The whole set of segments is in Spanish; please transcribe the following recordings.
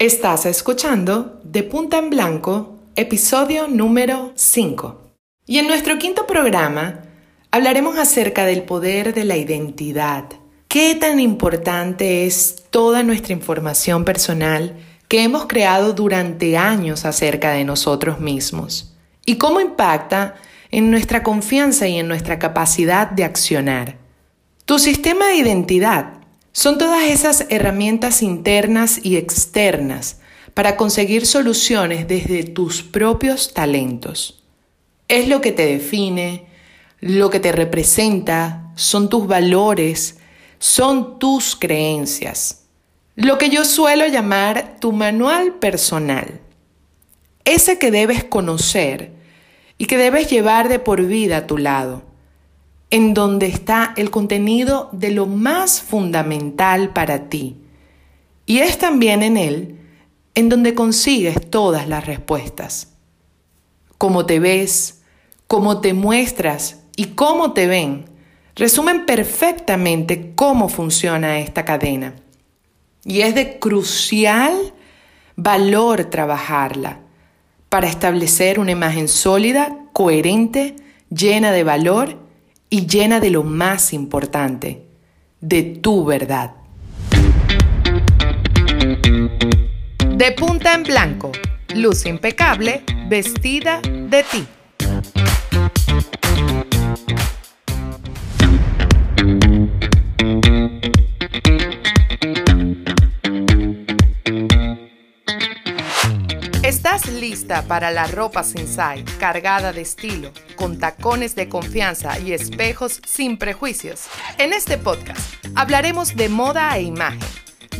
Estás escuchando De Punta en Blanco, episodio número 5. Y en nuestro quinto programa hablaremos acerca del poder de la identidad. ¿Qué tan importante es toda nuestra información personal que hemos creado durante años acerca de nosotros mismos? ¿Y cómo impacta en nuestra confianza y en nuestra capacidad de accionar? Tu sistema de identidad son todas esas herramientas internas y externas para conseguir soluciones desde tus propios talentos. Es lo que te define, lo que te representa, son tus valores, son tus creencias. Lo que yo suelo llamar tu manual personal. Ese que debes conocer y que debes llevar de por vida a tu lado en donde está el contenido de lo más fundamental para ti. Y es también en él en donde consigues todas las respuestas. Cómo te ves, cómo te muestras y cómo te ven resumen perfectamente cómo funciona esta cadena. Y es de crucial valor trabajarla para establecer una imagen sólida, coherente, llena de valor y llena de lo más importante, de tu verdad. De punta en blanco, luz impecable, vestida de ti. Para la ropa sensai cargada de estilo, con tacones de confianza y espejos sin prejuicios? En este podcast hablaremos de moda e imagen,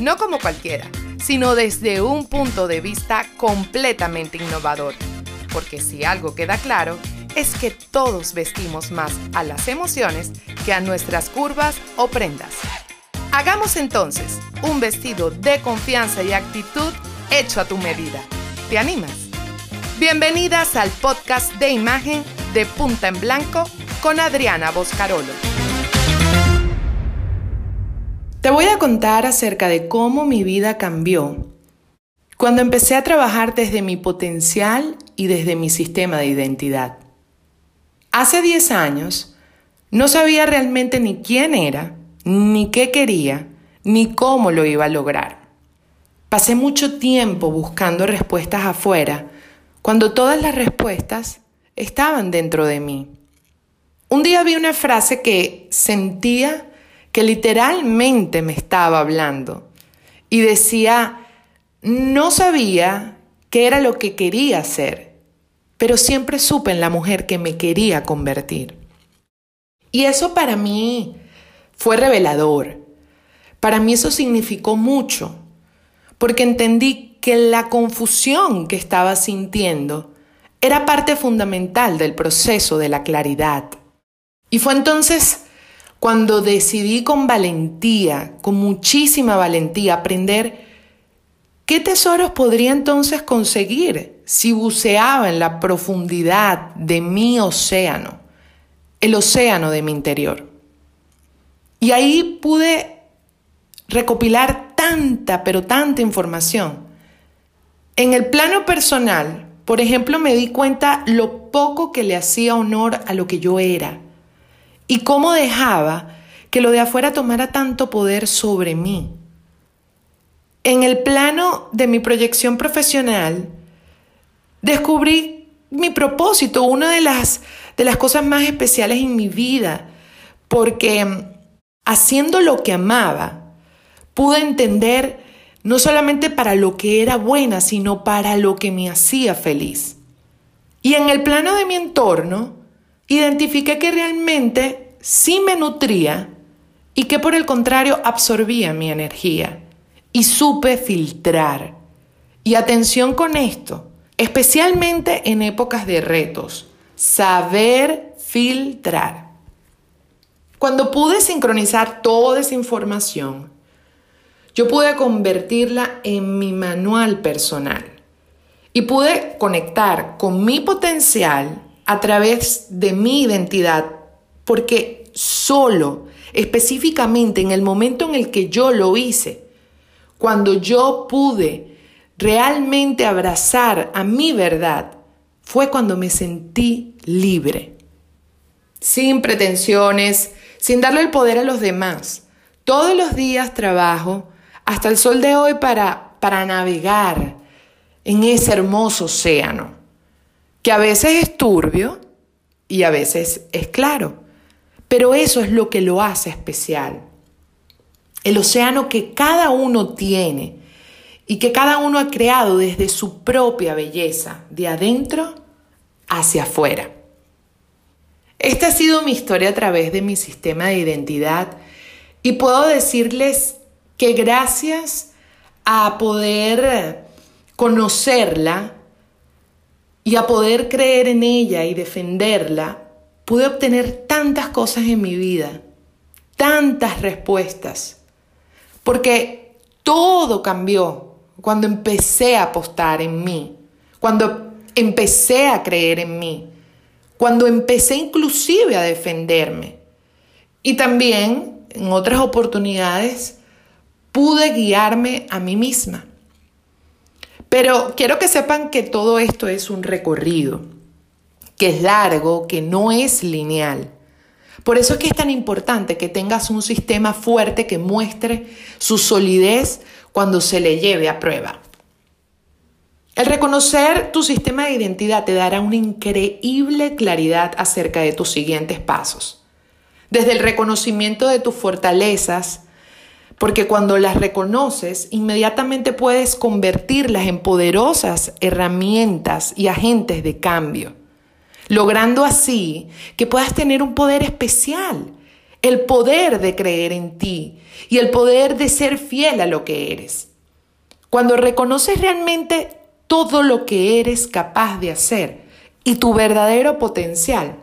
no como cualquiera, sino desde un punto de vista completamente innovador. Porque si algo queda claro, es que todos vestimos más a las emociones que a nuestras curvas o prendas. Hagamos entonces un vestido de confianza y actitud hecho a tu medida. ¿Te animas? Bienvenidas al podcast de imagen de Punta en Blanco con Adriana Boscarolo. Te voy a contar acerca de cómo mi vida cambió cuando empecé a trabajar desde mi potencial y desde mi sistema de identidad. Hace 10 años no sabía realmente ni quién era, ni qué quería, ni cómo lo iba a lograr. Pasé mucho tiempo buscando respuestas afuera, cuando todas las respuestas estaban dentro de mí. Un día vi una frase que sentía que literalmente me estaba hablando y decía, no sabía qué era lo que quería hacer, pero siempre supe en la mujer que me quería convertir. Y eso para mí fue revelador. Para mí eso significó mucho, porque entendí que la confusión que estaba sintiendo era parte fundamental del proceso de la claridad. Y fue entonces cuando decidí con valentía, con muchísima valentía, aprender qué tesoros podría entonces conseguir si buceaba en la profundidad de mi océano, el océano de mi interior. Y ahí pude recopilar tanta, pero tanta información. En el plano personal, por ejemplo, me di cuenta lo poco que le hacía honor a lo que yo era y cómo dejaba que lo de afuera tomara tanto poder sobre mí. En el plano de mi proyección profesional, descubrí mi propósito, una de las, de las cosas más especiales en mi vida, porque haciendo lo que amaba, pude entender no solamente para lo que era buena, sino para lo que me hacía feliz. Y en el plano de mi entorno, identifiqué que realmente sí me nutría y que por el contrario absorbía mi energía. Y supe filtrar. Y atención con esto, especialmente en épocas de retos, saber filtrar. Cuando pude sincronizar toda esa información, yo pude convertirla en mi manual personal y pude conectar con mi potencial a través de mi identidad, porque solo, específicamente en el momento en el que yo lo hice, cuando yo pude realmente abrazar a mi verdad fue cuando me sentí libre, sin pretensiones, sin darle el poder a los demás. Todos los días trabajo hasta el sol de hoy para, para navegar en ese hermoso océano, que a veces es turbio y a veces es claro, pero eso es lo que lo hace especial. El océano que cada uno tiene y que cada uno ha creado desde su propia belleza, de adentro hacia afuera. Esta ha sido mi historia a través de mi sistema de identidad y puedo decirles que gracias a poder conocerla y a poder creer en ella y defenderla, pude obtener tantas cosas en mi vida, tantas respuestas, porque todo cambió cuando empecé a apostar en mí, cuando empecé a creer en mí, cuando empecé inclusive a defenderme. Y también en otras oportunidades pude guiarme a mí misma. Pero quiero que sepan que todo esto es un recorrido, que es largo, que no es lineal. Por eso es que es tan importante que tengas un sistema fuerte que muestre su solidez cuando se le lleve a prueba. El reconocer tu sistema de identidad te dará una increíble claridad acerca de tus siguientes pasos. Desde el reconocimiento de tus fortalezas, porque cuando las reconoces, inmediatamente puedes convertirlas en poderosas herramientas y agentes de cambio, logrando así que puedas tener un poder especial, el poder de creer en ti y el poder de ser fiel a lo que eres. Cuando reconoces realmente todo lo que eres capaz de hacer y tu verdadero potencial.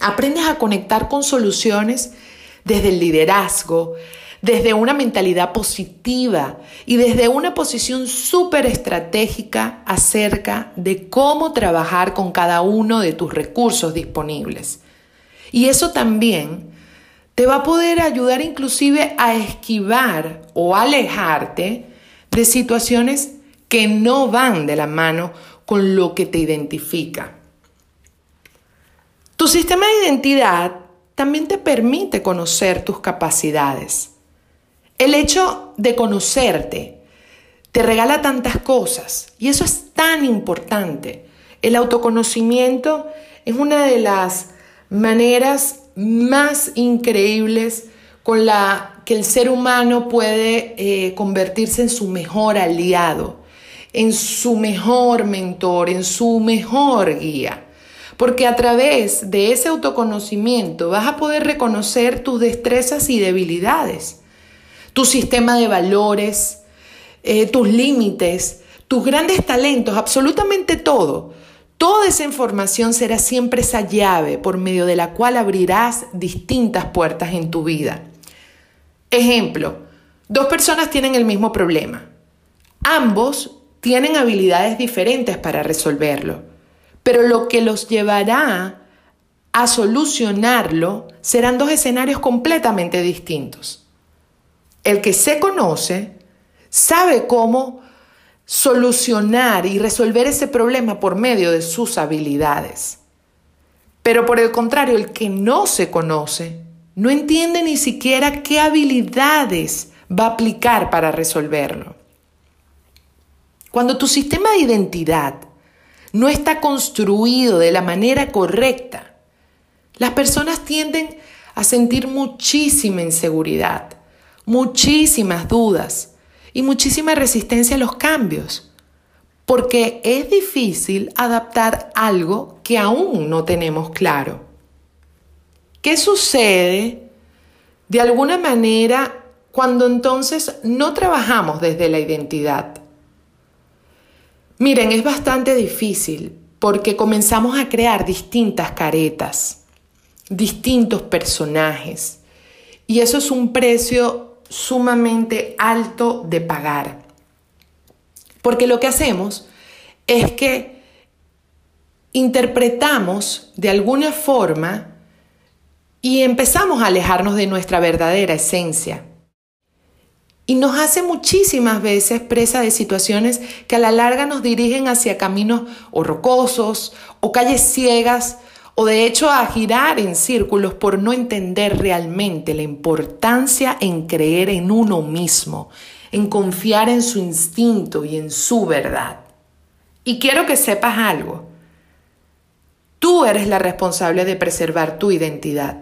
Aprendes a conectar con soluciones desde el liderazgo, desde una mentalidad positiva y desde una posición súper estratégica acerca de cómo trabajar con cada uno de tus recursos disponibles. Y eso también te va a poder ayudar inclusive a esquivar o alejarte de situaciones que no van de la mano con lo que te identifica. Tu sistema de identidad también te permite conocer tus capacidades. El hecho de conocerte te regala tantas cosas y eso es tan importante. El autoconocimiento es una de las maneras más increíbles con la que el ser humano puede eh, convertirse en su mejor aliado en su mejor mentor, en su mejor guía. Porque a través de ese autoconocimiento vas a poder reconocer tus destrezas y debilidades, tu sistema de valores, eh, tus límites, tus grandes talentos, absolutamente todo. Toda esa información será siempre esa llave por medio de la cual abrirás distintas puertas en tu vida. Ejemplo, dos personas tienen el mismo problema. Ambos tienen habilidades diferentes para resolverlo, pero lo que los llevará a solucionarlo serán dos escenarios completamente distintos. El que se conoce sabe cómo solucionar y resolver ese problema por medio de sus habilidades. Pero por el contrario, el que no se conoce no entiende ni siquiera qué habilidades va a aplicar para resolverlo. Cuando tu sistema de identidad no está construido de la manera correcta, las personas tienden a sentir muchísima inseguridad, muchísimas dudas y muchísima resistencia a los cambios, porque es difícil adaptar algo que aún no tenemos claro. ¿Qué sucede de alguna manera cuando entonces no trabajamos desde la identidad? Miren, es bastante difícil porque comenzamos a crear distintas caretas, distintos personajes. Y eso es un precio sumamente alto de pagar. Porque lo que hacemos es que interpretamos de alguna forma y empezamos a alejarnos de nuestra verdadera esencia. y nos hace muchísimas veces presa de situaciones que a la larga nos dirigen hacia caminos rocosos o calles ciegas o de hecho a girar en círculos por no entender realmente la importancia en creer en uno mismo, en confiar en su instinto y en su verdad. Y quiero que sepas algo. Tú eres la responsable de preservar tu identidad.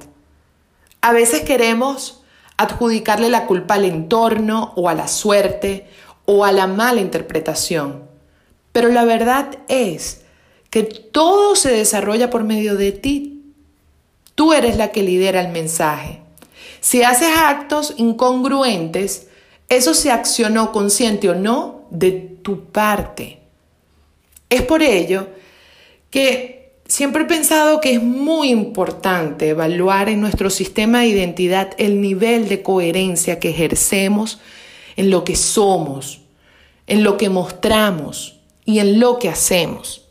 A veces queremos adjudicarle la culpa al entorno o a la suerte o a la mala interpretación. Pero la verdad es que todo se desarrolla por medio de ti. Tú eres la que lidera el mensaje. Si haces actos incongruentes, eso se accionó consciente o no de tu parte. Es por ello que Siempre he pensado que es muy importante evaluar en nuestro sistema de identidad el nivel de coherencia que ejercemos en lo que somos, en lo que mostramos y en lo que hacemos.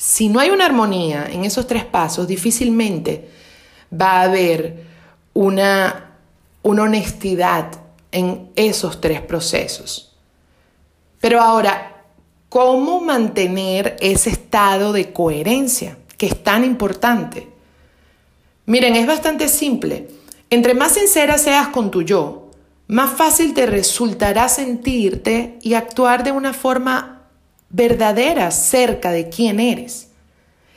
Si no hay una armonía en esos tres pasos, difícilmente va a haber una, una honestidad en esos tres procesos. Pero ahora, cómo mantener ese estado de coherencia que es tan importante. Miren, es bastante simple. Entre más sincera seas con tu yo, más fácil te resultará sentirte y actuar de una forma verdadera cerca de quién eres.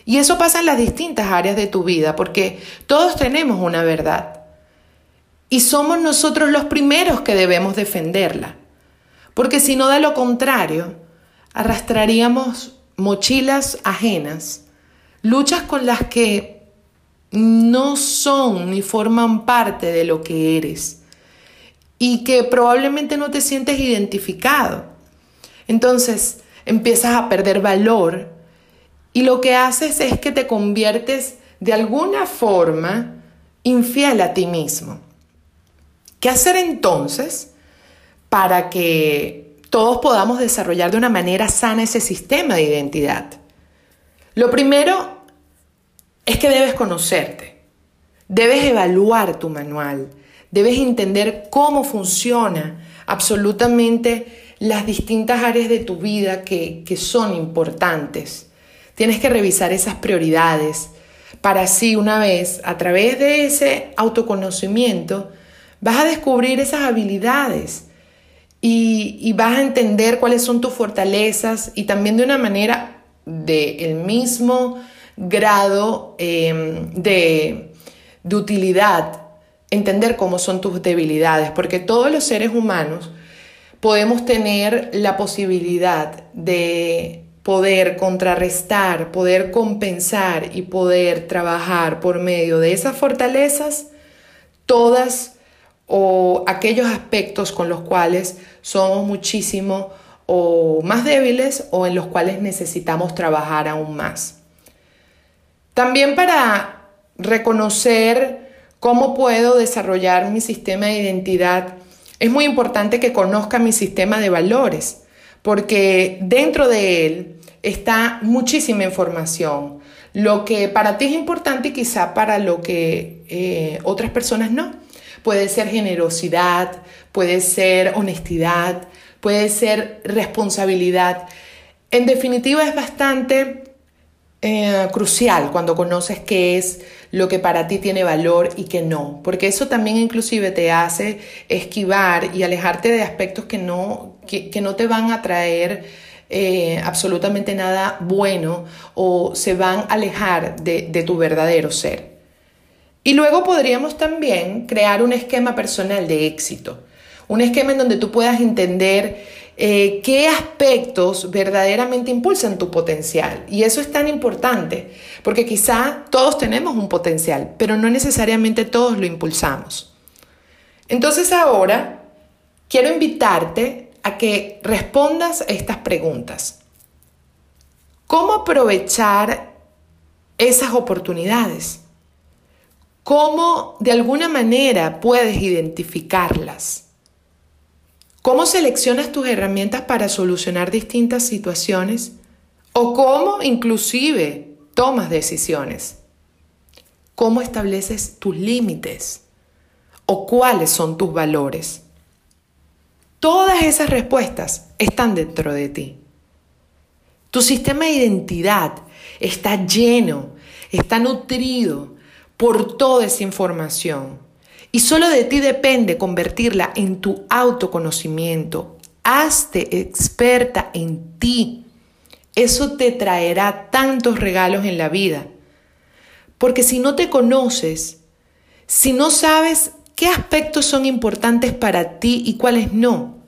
Y eso pasa en las distintas áreas de tu vida, porque todos tenemos una verdad. Y somos nosotros los primeros que debemos defenderla. Porque si no, de lo contrario, arrastraríamos mochilas ajenas, luchas con las que no son ni forman parte de lo que eres y que probablemente no te sientes identificado. Entonces empiezas a perder valor y lo que haces es que te conviertes de alguna forma infiel a ti mismo. ¿Qué hacer entonces para que todos podamos desarrollar de una manera sana ese sistema de identidad. Lo primero es que debes conocerte, debes evaluar tu manual, debes entender cómo funciona absolutamente las distintas áreas de tu vida que, que son importantes. Tienes que revisar esas prioridades para así una vez, a través de ese autoconocimiento, vas a descubrir esas habilidades y, vas a entender cuáles son tus fortalezas y también de una manera del mismo grado em, de, de utilidad, entender cómo son tus debilidades, porque todos los seres humanos podemos tener la posibilidad de poder contrarrestar, poder compensar y poder trabajar por medio de esas fortalezas todas o aquellos aspectos con los cuales somos muchísimo o más débiles o en los cuales necesitamos trabajar aún más. También para reconocer cómo puedo desarrollar mi sistema de identidad, es muy importante que conozca mi sistema de valores, porque dentro de él está muchísima información. Lo que para ti es importante quizá para lo que eh, otras personas no. Puede ser generosidad, puede ser honestidad, puede ser responsabilidad. En definitiva es bastante eh, crucial cuando conoces qué es lo que para ti tiene valor y qué no, porque eso también inclusive te hace esquivar y alejarte de aspectos que no, que, no te van a traer eh, absolutamente nada bueno o se van a alejar de tu verdadero ser. Y luego podríamos también crear un esquema personal de éxito, un esquema en donde tú puedas entender eh, qué aspectos verdaderamente impulsan tu potencial. Y eso es tan importante, porque quizá todos tenemos un potencial, pero no necesariamente todos lo impulsamos. Entonces ahora quiero invitarte a que respondas a estas preguntas. ¿Cómo aprovechar esas oportunidades? ¿Cómo de alguna manera puedes identificarlas? ¿Cómo seleccionas tus herramientas para solucionar distintas situaciones? ¿O cómo inclusive tomas decisiones? ¿Cómo estableces tus límites? ¿O cuáles son tus valores? Todas esas respuestas están dentro de ti. Tu sistema de identidad está lleno, está nutrido por toda esa información. Y solo de ti depende convertirla en tu autoconocimiento. Hazte experta en ti. Eso te traerá tantos regalos en la vida. Porque si no te conoces, si no sabes qué aspectos son importantes para ti y cuáles no,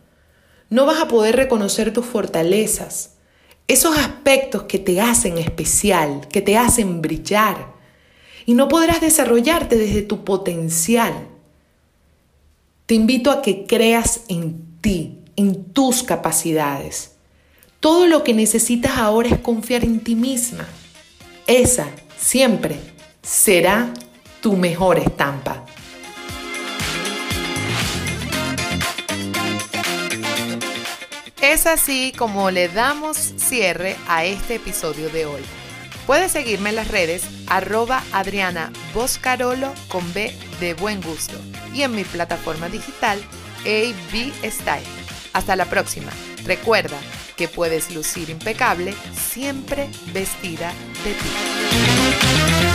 no vas a poder reconocer tus fortalezas esos aspectos que te hacen especial, que te hacen brillar, y no podrás desarrollarte desde tu potencial. Te invito a que creas en ti, en tus capacidades. Todo lo que necesitas ahora es confiar en ti misma. Esa siempre será tu mejor estampa. Es así como le damos cierre a este episodio de hoy. Puedes seguirme en las redes arroba Adriana Boscarolo con B de buen gusto y en mi plataforma digital AB Style. Hasta la próxima. Recuerda que puedes lucir impecable siempre vestida de ti.